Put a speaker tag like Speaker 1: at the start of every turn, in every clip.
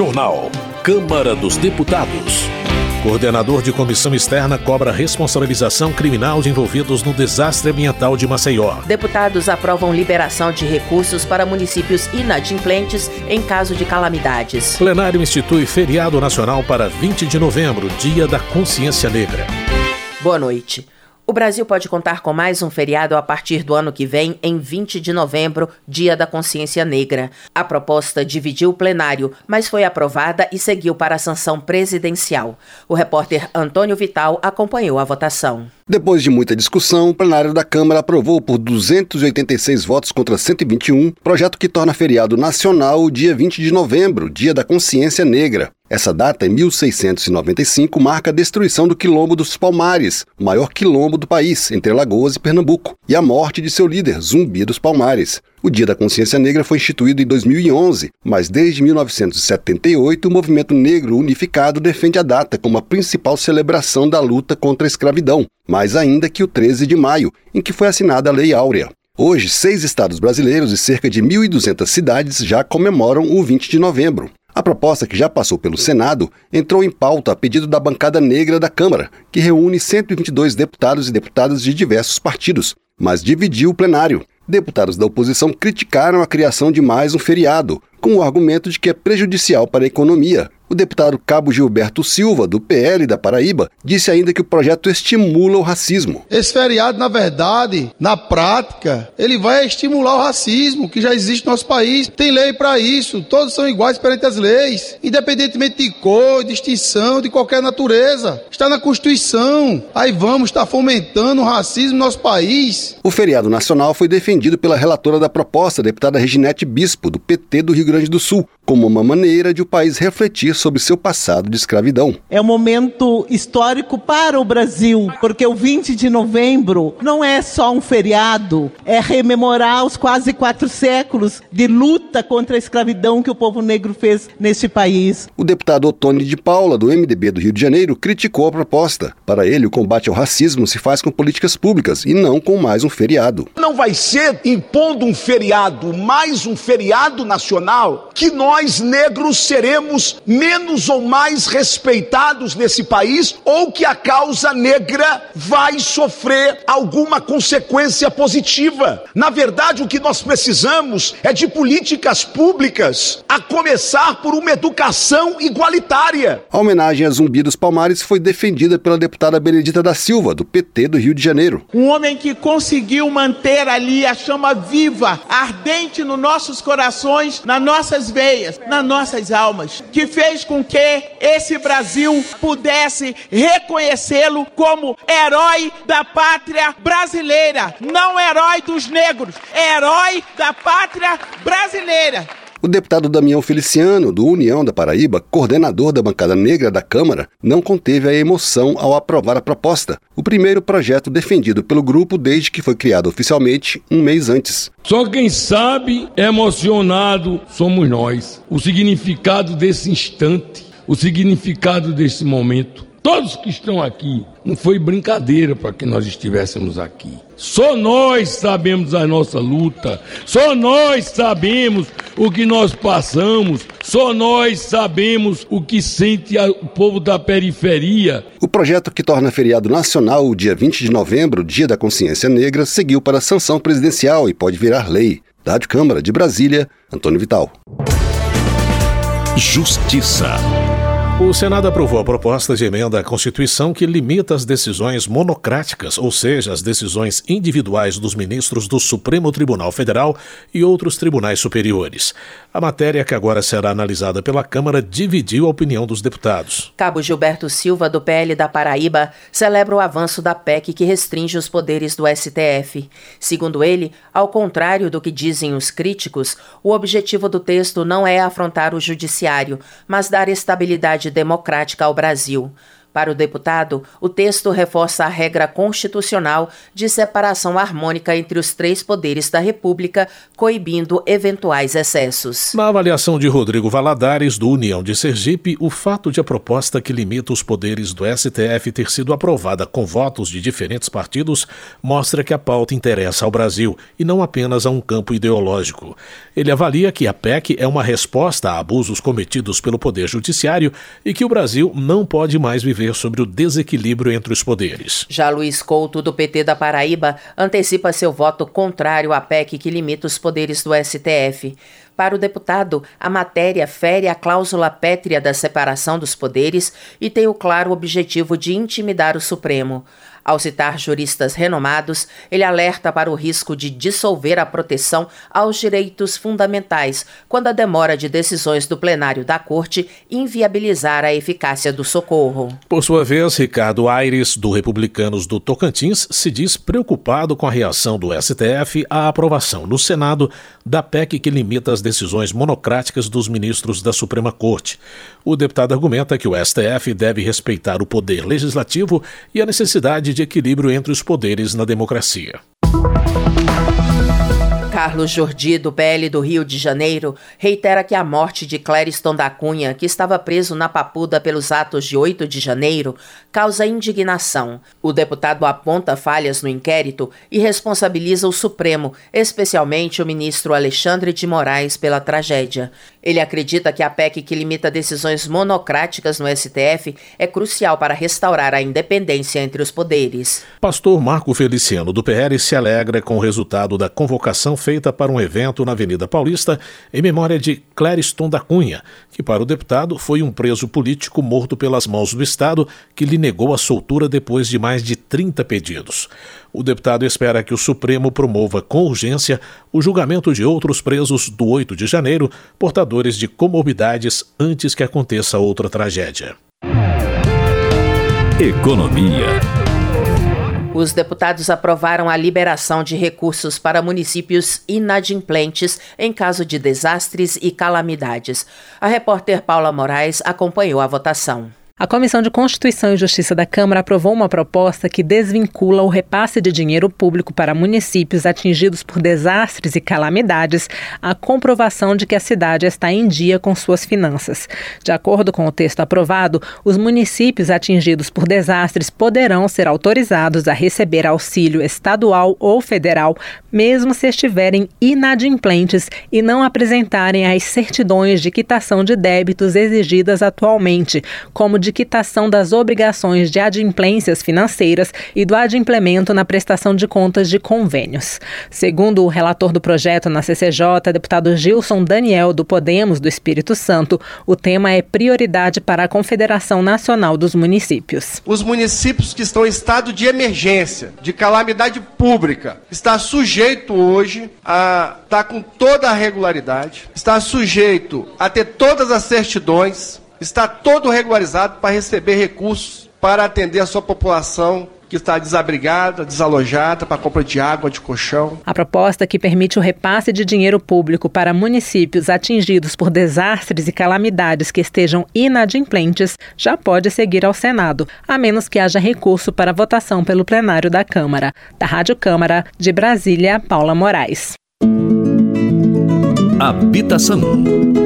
Speaker 1: Jornal. Câmara dos Deputados. Coordenador de comissão externa cobra responsabilização criminal de envolvidos no desastre ambiental de Maceió.
Speaker 2: Deputados aprovam liberação de recursos para municípios inadimplentes em caso de calamidades.
Speaker 1: Plenário institui feriado nacional para 20 de novembro, Dia da Consciência Negra.
Speaker 2: Boa noite. O Brasil pode contar com mais um feriado a partir do ano que vem, em 20 de novembro, Dia da Consciência Negra. A proposta dividiu o plenário, mas foi aprovada e seguiu para a sanção presidencial. O repórter Antônio Vital acompanhou a votação.
Speaker 3: Depois de muita discussão, o plenário da Câmara aprovou por 286 votos contra 121 projeto que torna feriado nacional o dia 20 de novembro, Dia da Consciência Negra. Essa data, em 1695, marca a destruição do Quilombo dos Palmares, o maior quilombo do país, entre Alagoas e Pernambuco, e a morte de seu líder, Zumbi dos Palmares. O Dia da Consciência Negra foi instituído em 2011, mas desde 1978 o Movimento Negro Unificado defende a data como a principal celebração da luta contra a escravidão, mais ainda que o 13 de maio, em que foi assinada a Lei Áurea. Hoje, seis estados brasileiros e cerca de 1.200 cidades já comemoram o 20 de novembro. A proposta, que já passou pelo Senado, entrou em pauta a pedido da bancada negra da Câmara, que reúne 122 deputados e deputadas de diversos partidos, mas dividiu o plenário. Deputados da oposição criticaram a criação de mais um feriado, com o argumento de que é prejudicial para a economia, o deputado Cabo Gilberto Silva, do PL da Paraíba, disse ainda que o projeto estimula o racismo.
Speaker 4: Esse feriado, na verdade, na prática, ele vai estimular o racismo que já existe no nosso país. Tem lei para isso, todos são iguais perante as leis, independentemente de cor, de extinção, de qualquer natureza. Está na Constituição. Aí vamos estar fomentando o racismo no nosso país.
Speaker 3: O feriado nacional foi defendido pela relatora da proposta, deputada Reginete Bispo, do PT do Rio Grande do Sul, como uma maneira de o país refletir sobre seu passado de escravidão.
Speaker 5: É um momento histórico para o Brasil, porque o 20 de novembro não é só um feriado, é rememorar os quase quatro séculos de luta contra a escravidão que o povo negro fez neste país.
Speaker 3: O deputado Otônio de Paula, do MDB do Rio de Janeiro, criticou a proposta. Para ele, o combate ao racismo se faz com políticas públicas e não com mais um feriado.
Speaker 6: Não vai ser impondo um feriado, mais um feriado nacional, que nós negros seremos menos ou mais respeitados nesse país ou que a causa negra vai sofrer alguma consequência positiva. Na verdade, o que nós precisamos é de políticas públicas, a começar por uma educação igualitária.
Speaker 3: A homenagem a Zumbi dos Palmares foi defendida pela deputada Benedita da Silva, do PT do Rio de Janeiro.
Speaker 5: Um homem que conseguiu manter ali a chama viva, ardente nos nossos corações, nas nossas veias nas nossas almas, que fez com que esse Brasil pudesse reconhecê-lo como herói da pátria brasileira, não herói dos negros, herói da pátria brasileira.
Speaker 3: O deputado Damião Feliciano, do União da Paraíba, coordenador da bancada negra da Câmara, não conteve a emoção ao aprovar a proposta, o primeiro projeto defendido pelo grupo desde que foi criado oficialmente um mês antes.
Speaker 7: Só quem sabe emocionado somos nós. O significado desse instante, o significado desse momento. Todos que estão aqui, não foi brincadeira para que nós estivéssemos aqui. Só nós sabemos a nossa luta, só nós sabemos o que nós passamos, só nós sabemos o que sente o povo da periferia.
Speaker 3: O projeto que torna feriado nacional o dia 20 de novembro, Dia da Consciência Negra, seguiu para a sanção presidencial e pode virar lei. Da Rádio Câmara de Brasília, Antônio Vital.
Speaker 1: Justiça. O Senado aprovou a proposta de emenda à Constituição que limita as decisões monocráticas, ou seja, as decisões individuais dos ministros do Supremo Tribunal Federal e outros tribunais superiores. A matéria, que agora será analisada pela Câmara, dividiu a opinião dos deputados.
Speaker 2: Cabo Gilberto Silva, do PL da Paraíba, celebra o avanço da PEC que restringe os poderes do STF. Segundo ele, ao contrário do que dizem os críticos, o objetivo do texto não é afrontar o judiciário, mas dar estabilidade democrática ao Brasil. Para o deputado, o texto reforça a regra constitucional de separação harmônica entre os três poderes da República, coibindo eventuais excessos.
Speaker 1: Na avaliação de Rodrigo Valadares, do União de Sergipe, o fato de a proposta que limita os poderes do STF ter sido aprovada com votos de diferentes partidos mostra que a pauta interessa ao Brasil e não apenas a um campo ideológico. Ele avalia que a PEC é uma resposta a abusos cometidos pelo Poder Judiciário e que o Brasil não pode mais viver viver sobre o desequilíbrio entre os poderes.
Speaker 2: Já Luiz Couto, do PT da Paraíba, antecipa seu voto contrário à PEC que limita os poderes do STF. Para o deputado, a matéria fere a cláusula pétrea da separação dos poderes e tem o claro objetivo de intimidar o Supremo. Ao citar juristas renomados, ele alerta para o risco de dissolver a proteção aos direitos fundamentais quando a demora de decisões do plenário da Corte inviabilizar a eficácia do socorro.
Speaker 1: Por sua vez, Ricardo Aires, do Republicanos do Tocantins, se diz preocupado com a reação do STF à aprovação no Senado da PEC que limita as decisões monocráticas dos ministros da Suprema Corte. O deputado argumenta que o STF deve respeitar o poder legislativo e a necessidade de equilíbrio entre os poderes na democracia.
Speaker 2: Carlos Jordi, do PL do Rio de Janeiro, reitera que a morte de Clériston da Cunha, que estava preso na Papuda pelos atos de 8 de janeiro, causa indignação. O deputado aponta falhas no inquérito e responsabiliza o Supremo, especialmente o ministro Alexandre de Moraes, pela tragédia. Ele acredita que a PEC que limita decisões monocráticas no STF é crucial para restaurar a independência entre os poderes.
Speaker 1: Pastor Marco Feliciano, do PL, se alegra com o resultado da convocação feita para um evento na Avenida Paulista em memória de Clériston da Cunha, que para o deputado foi um preso político morto pelas mãos do Estado que lhe negou a soltura depois de mais de 30 pedidos. O deputado espera que o Supremo promova com urgência o julgamento de outros presos do 8 de janeiro, portadores de comorbidades, antes que aconteça outra tragédia.
Speaker 2: Economia. Os deputados aprovaram a liberação de recursos para municípios inadimplentes em caso de desastres e calamidades. A repórter Paula Moraes acompanhou a votação.
Speaker 8: A Comissão de Constituição e Justiça da Câmara aprovou uma proposta que desvincula o repasse de dinheiro público para municípios atingidos por desastres e calamidades à comprovação de que a cidade está em dia com suas finanças. De acordo com o texto aprovado, os municípios atingidos por desastres poderão ser autorizados a receber auxílio estadual ou federal, mesmo se estiverem inadimplentes e não apresentarem as certidões de quitação de débitos exigidas atualmente, como de de quitação das obrigações de adimplências financeiras e do adimplemento na prestação de contas de convênios. Segundo o relator do projeto na CCJ, deputado Gilson Daniel, do Podemos do Espírito Santo, o tema é prioridade para a Confederação Nacional dos Municípios.
Speaker 9: Os municípios que estão em estado de emergência, de calamidade pública, está sujeito hoje a estar com toda a regularidade, está sujeito a ter todas as certidões, está todo regularizado para receber recursos para atender a sua população que está desabrigada, desalojada, para compra de água, de colchão.
Speaker 8: A proposta que permite o repasse de dinheiro público para municípios atingidos por desastres e calamidades que estejam inadimplentes já pode seguir ao Senado, a menos que haja recurso para votação pelo plenário da Câmara. Da Rádio Câmara, de Brasília, Paula Moraes.
Speaker 1: Habitação.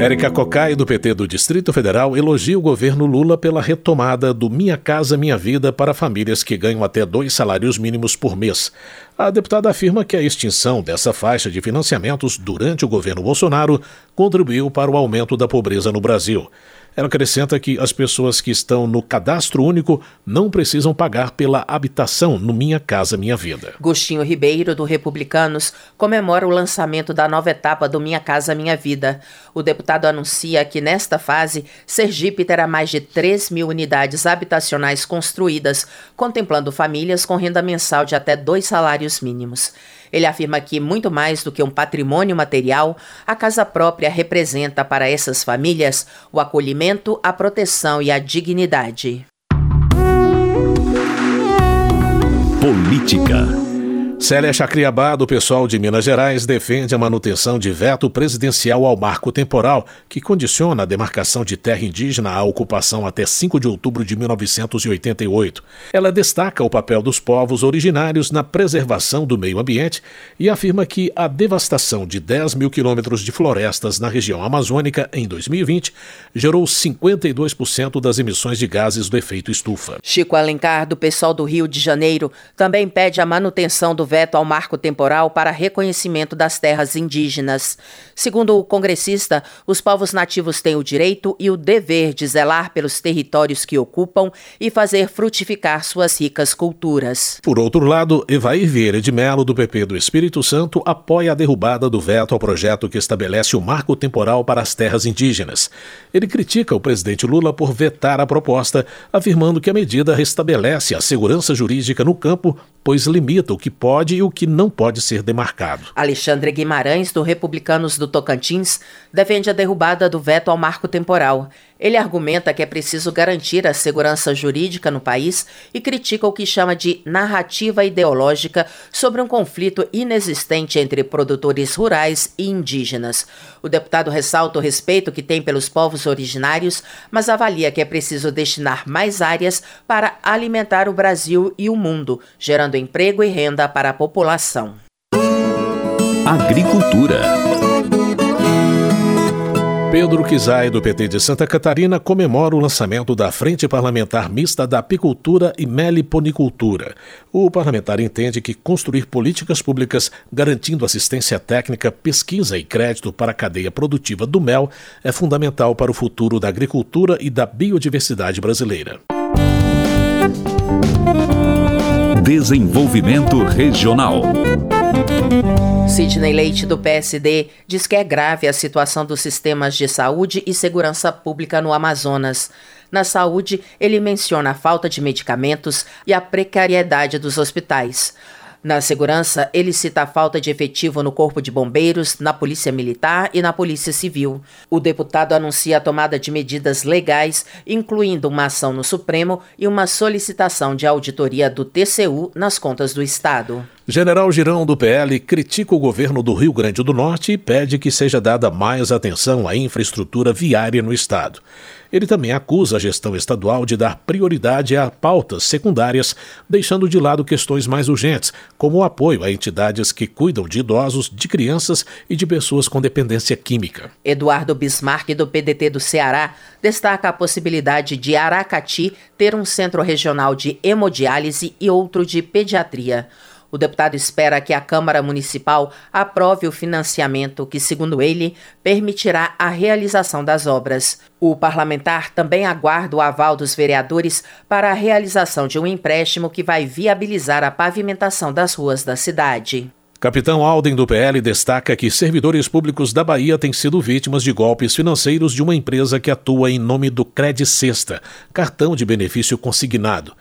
Speaker 1: Érica Cocai, do PT do Distrito Federal, elogia o governo Lula pela retomada do Minha Casa Minha Vida para famílias que ganham até dois salários mínimos por mês. A deputada afirma que a extinção dessa faixa de financiamentos durante o governo Bolsonaro contribuiu para o aumento da pobreza no Brasil. Ela acrescenta que as pessoas que estão no cadastro único não precisam pagar pela habitação no Minha Casa Minha Vida.
Speaker 2: Gostinho Ribeiro, do Republicanos, comemora o lançamento da nova etapa do Minha Casa Minha Vida. O deputado anuncia que, nesta fase, Sergipe terá mais de 3 mil unidades habitacionais construídas, contemplando famílias com renda mensal de até dois salários mínimos. Ele afirma que, muito mais do que um patrimônio material, a casa própria representa para essas famílias o acolhimento, a proteção e a dignidade.
Speaker 1: Política. Célia Chacriabá, do pessoal de Minas Gerais, defende a manutenção de veto presidencial ao marco temporal, que condiciona a demarcação de terra indígena à ocupação até 5 de outubro de 1988. Ela destaca o papel dos povos originários na preservação do meio ambiente e afirma que a devastação de 10 mil quilômetros de florestas na região amazônica em 2020 gerou 52% das emissões de gases do efeito estufa.
Speaker 2: Chico Alencar, do pessoal do Rio de Janeiro, também pede a manutenção do veto ao marco temporal para reconhecimento das terras indígenas. Segundo o congressista, os povos nativos têm o direito e o dever de zelar pelos territórios que ocupam e fazer frutificar suas ricas culturas.
Speaker 1: Por outro lado, Evair Vieira de Melo, do PP do Espírito Santo, apoia a derrubada do veto ao projeto que estabelece o marco temporal para as terras indígenas. Ele critica o presidente Lula por vetar a proposta, afirmando que a medida restabelece a segurança jurídica no campo, pois limita o que pode e o que não pode ser demarcado.
Speaker 2: Alexandre Guimarães, do Republicanos do Tocantins, defende a derrubada do veto ao marco temporal. Ele argumenta que é preciso garantir a segurança jurídica no país e critica o que chama de narrativa ideológica sobre um conflito inexistente entre produtores rurais e indígenas. O deputado ressalta o respeito que tem pelos povos originários, mas avalia que é preciso destinar mais áreas para alimentar o Brasil e o mundo, gerando emprego e renda para a população.
Speaker 10: Agricultura.
Speaker 1: Pedro Kizai, do PT de Santa Catarina, comemora o lançamento da Frente Parlamentar Mista da Apicultura e Meliponicultura. O parlamentar entende que construir políticas públicas garantindo assistência técnica, pesquisa e crédito para a cadeia produtiva do mel é fundamental para o futuro da agricultura e da biodiversidade brasileira.
Speaker 10: Desenvolvimento Regional.
Speaker 2: Sidney Leite, do PSD, diz que é grave a situação dos sistemas de saúde e segurança pública no Amazonas. Na saúde, ele menciona a falta de medicamentos e a precariedade dos hospitais. Na segurança, ele cita a falta de efetivo no Corpo de Bombeiros, na Polícia Militar e na Polícia Civil. O deputado anuncia a tomada de medidas legais, incluindo uma ação no Supremo e uma solicitação de auditoria do TCU nas contas do Estado.
Speaker 1: General Girão do PL critica o governo do Rio Grande do Norte e pede que seja dada mais atenção à infraestrutura viária no estado. Ele também acusa a gestão estadual de dar prioridade a pautas secundárias, deixando de lado questões mais urgentes, como o apoio a entidades que cuidam de idosos, de crianças e de pessoas com dependência química.
Speaker 2: Eduardo Bismarck, do PDT do Ceará, destaca a possibilidade de Aracati ter um centro regional de hemodiálise e outro de pediatria. O deputado espera que a Câmara Municipal aprove o financiamento que, segundo ele, permitirá a realização das obras. O parlamentar também aguarda o aval dos vereadores para a realização de um empréstimo que vai viabilizar a pavimentação das ruas da cidade.
Speaker 1: Capitão Alden do PL destaca que servidores públicos da Bahia têm sido vítimas de golpes financeiros de uma empresa que atua em nome do Cred Sexta, cartão de benefício consignado.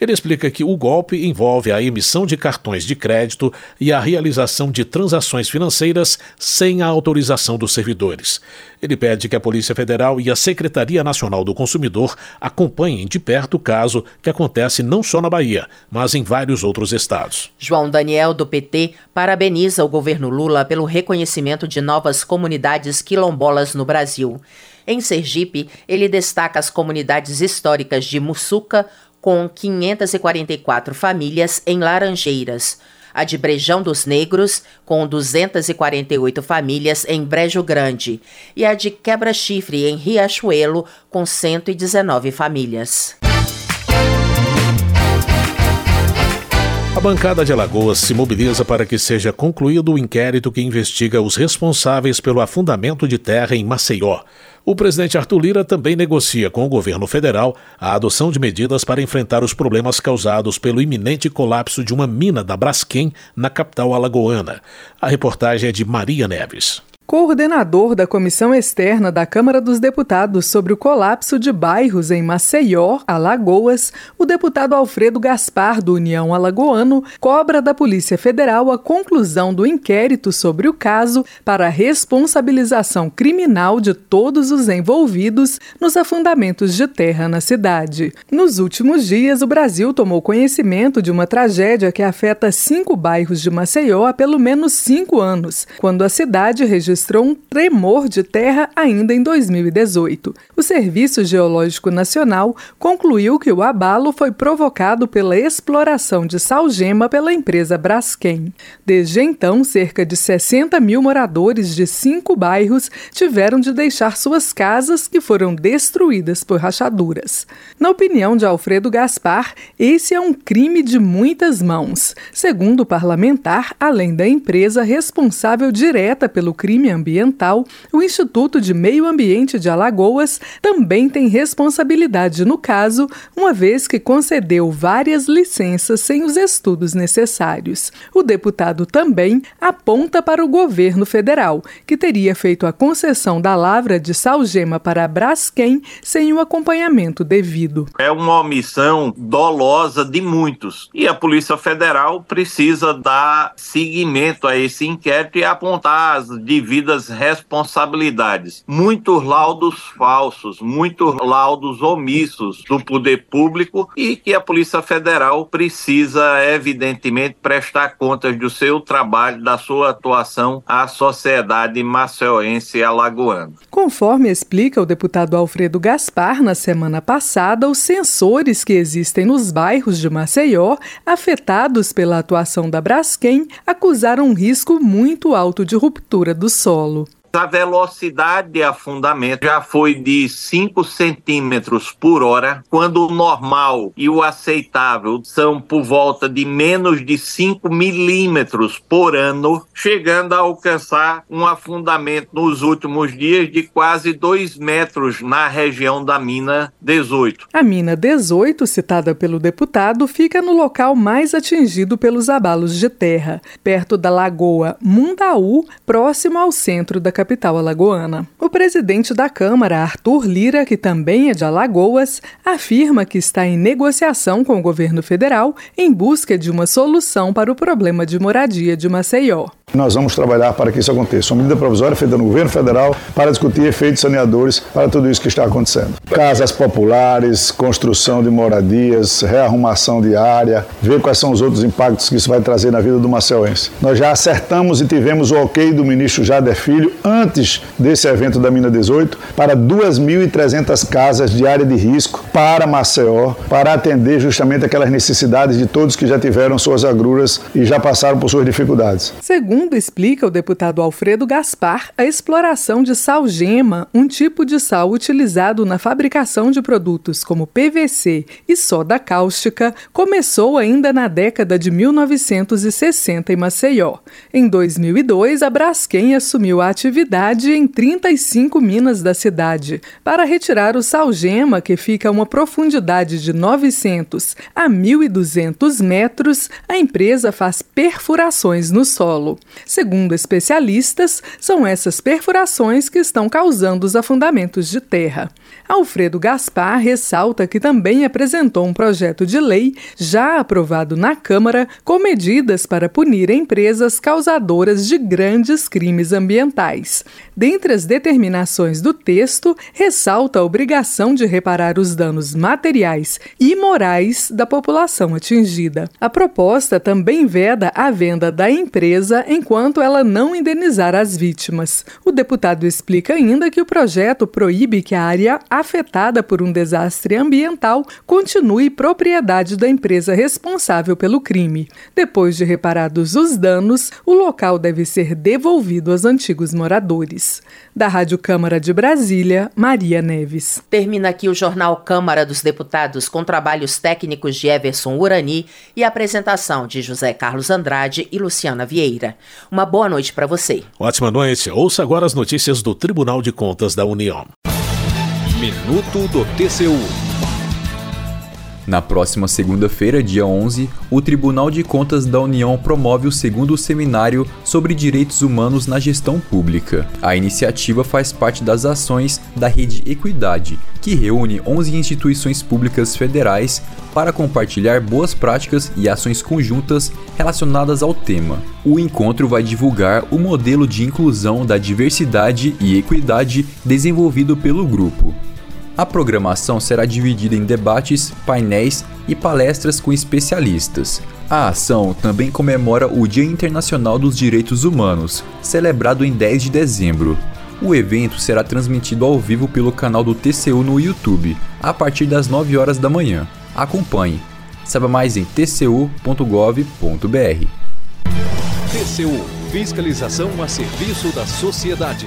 Speaker 1: Ele explica que o golpe envolve a emissão de cartões de crédito e a realização de transações financeiras sem a autorização dos servidores. Ele pede que a Polícia Federal e a Secretaria Nacional do Consumidor acompanhem de perto o caso que acontece não só na Bahia, mas em vários outros estados.
Speaker 2: João Daniel, do PT, parabeniza o governo Lula pelo reconhecimento de novas comunidades quilombolas no Brasil. Em Sergipe, ele destaca as comunidades históricas de Mussuca, com 544 famílias em Laranjeiras, a de Brejão dos Negros, com 248 famílias em Brejo Grande, e a de Quebra-Chifre, em Riachuelo, com 119 famílias.
Speaker 1: A bancada de Alagoas se mobiliza para que seja concluído o inquérito que investiga os responsáveis pelo afundamento de terra em Maceió. O presidente Arthur Lira também negocia com o governo federal a adoção de medidas para enfrentar os problemas causados pelo iminente colapso de uma mina da Braskem na capital alagoana. A reportagem é de Maria Neves.
Speaker 10: Coordenador da comissão externa da Câmara dos Deputados sobre o colapso de bairros em Maceió, Alagoas, o deputado Alfredo Gaspar, do União Alagoano, cobra da Polícia Federal a conclusão do inquérito sobre o caso para a responsabilização criminal de todos os envolvidos nos afundamentos de terra na cidade. Nos últimos dias, o Brasil tomou conhecimento de uma tragédia que afeta cinco bairros de Maceió há pelo menos cinco anos, quando a cidade registrou um tremor de terra ainda em 2018. O Serviço Geológico Nacional concluiu que o abalo foi provocado pela exploração de salgema pela empresa Braskem. Desde então, cerca de 60 mil moradores de cinco bairros tiveram de deixar suas casas que foram destruídas por rachaduras. Na opinião de Alfredo Gaspar, esse é um crime de muitas mãos. Segundo o parlamentar, além da empresa responsável direta pelo crime ambiental, o Instituto de Meio Ambiente de Alagoas também tem responsabilidade no caso, uma vez que concedeu várias licenças sem os estudos necessários. O deputado também aponta para o governo federal, que teria feito a concessão da lavra de salgema para a Braskem sem o acompanhamento devido.
Speaker 11: É uma omissão dolosa de muitos e a Polícia Federal precisa dar seguimento a esse inquérito e apontar as devidas responsabilidades. Muitos laudos falsos, muitos laudos omissos do poder público e que a Polícia Federal precisa, evidentemente, prestar contas do seu trabalho, da sua atuação à sociedade maceuense e alagoana.
Speaker 10: Conforme explica o deputado Alfredo Gaspar, na semana passada, os sensores que existem nos bairros de Maceió, afetados pela atuação da Braskem, acusaram um risco muito alto de ruptura do solo
Speaker 11: a velocidade de afundamento já foi de 5 centímetros por hora, quando o normal e o aceitável são por volta de menos de 5 milímetros por ano, chegando a alcançar um afundamento nos últimos dias de quase 2 metros na região da mina 18.
Speaker 10: A mina 18, citada pelo deputado, fica no local mais atingido pelos abalos de terra, perto da lagoa Mundaú, próximo ao centro da capital capital alagoana. O presidente da Câmara, Arthur Lira, que também é de Alagoas, afirma que está em negociação com o governo federal em busca de uma solução para o problema de moradia de Maceió.
Speaker 12: Nós vamos trabalhar para que isso aconteça. Uma medida provisória feita no governo federal para discutir efeitos saneadores para tudo isso que está acontecendo. Casas populares, construção de moradias, rearrumação de área, ver quais são os outros impactos que isso vai trazer na vida do maceuense. Nós já acertamos e tivemos o ok do ministro Jader Filho antes desse evento da Mina 18 para 2.300 casas de área de risco para Maceió, para atender justamente aquelas necessidades de todos que já tiveram suas agruras e já passaram por suas dificuldades.
Speaker 10: Segundo explica o deputado Alfredo Gaspar, a exploração de salgema, um tipo de sal utilizado na fabricação de produtos como PVC e soda cáustica, começou ainda na década de 1960 em Maceió. Em 2002, a Braskem assumiu a atividade em 35 minas da cidade. Para retirar o salgema, que fica a profundidade de 900 a 1.200 metros, a empresa faz perfurações no solo. Segundo especialistas, são essas perfurações que estão causando os afundamentos de terra. Alfredo Gaspar ressalta que também apresentou um projeto de lei, já aprovado na Câmara, com medidas para punir empresas causadoras de grandes crimes ambientais. Dentre as determinações do texto, ressalta a obrigação de reparar os danos materiais e morais da população atingida. A proposta também veda a venda da empresa enquanto ela não indenizar as vítimas. O deputado explica ainda que o projeto proíbe que a área afetada por um desastre ambiental continue propriedade da empresa responsável pelo crime. Depois de reparados os danos, o local deve ser devolvido aos antigos moradores. Da Rádio Câmara de Brasília, Maria Neves.
Speaker 2: Termina aqui o jornal Câmara dos Deputados com trabalhos técnicos de Everson Urani e apresentação de José Carlos Andrade e Luciana Vieira. Uma boa noite para você.
Speaker 1: Ótima noite. Ouça agora as notícias do Tribunal de Contas da União.
Speaker 13: Minuto do TCU. Na próxima segunda-feira, dia 11, o Tribunal de Contas da União promove o segundo seminário sobre direitos humanos na gestão pública. A iniciativa faz parte das ações da Rede Equidade, que reúne 11 instituições públicas federais para compartilhar boas práticas e ações conjuntas relacionadas ao tema. O encontro vai divulgar o modelo de inclusão da diversidade e equidade desenvolvido pelo grupo. A programação será dividida em debates, painéis e palestras com especialistas. A ação também comemora o Dia Internacional dos Direitos Humanos, celebrado em 10 de dezembro. O evento será transmitido ao vivo pelo canal do TCU no YouTube, a partir das 9 horas da manhã. Acompanhe. Saiba mais em tcu.gov.br.
Speaker 14: TCU Fiscalização a serviço da sociedade.